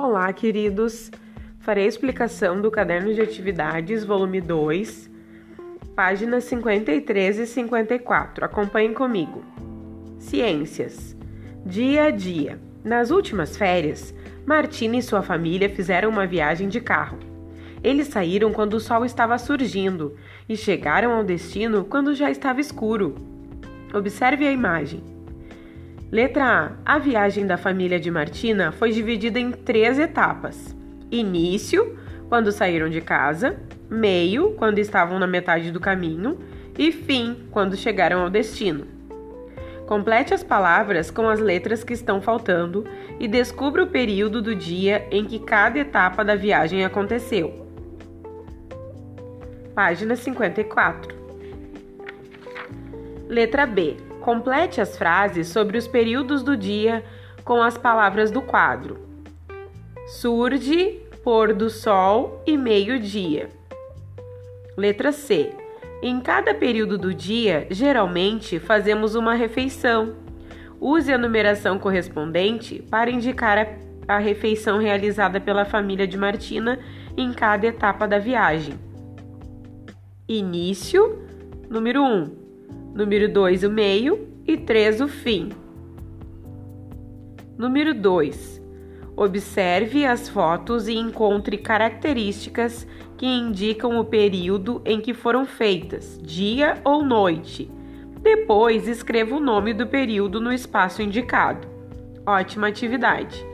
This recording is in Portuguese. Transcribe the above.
Olá, queridos! Farei a explicação do caderno de atividades, volume 2, páginas 53 e 54. Acompanhem comigo. Ciências. Dia a dia. Nas últimas férias, Martina e sua família fizeram uma viagem de carro. Eles saíram quando o sol estava surgindo e chegaram ao destino quando já estava escuro. Observe a imagem. Letra A. A viagem da família de Martina foi dividida em três etapas: início, quando saíram de casa, meio, quando estavam na metade do caminho, e fim, quando chegaram ao destino. Complete as palavras com as letras que estão faltando e descubra o período do dia em que cada etapa da viagem aconteceu. Página 54. Letra B. Complete as frases sobre os períodos do dia com as palavras do quadro. Surge, pôr do sol e meio-dia. Letra C. Em cada período do dia, geralmente fazemos uma refeição. Use a numeração correspondente para indicar a, a refeição realizada pela família de Martina em cada etapa da viagem. Início, número 1 número 2 o meio e 3 o fim. Número 2. Observe as fotos e encontre características que indicam o período em que foram feitas, dia ou noite. Depois, escreva o nome do período no espaço indicado. Ótima atividade!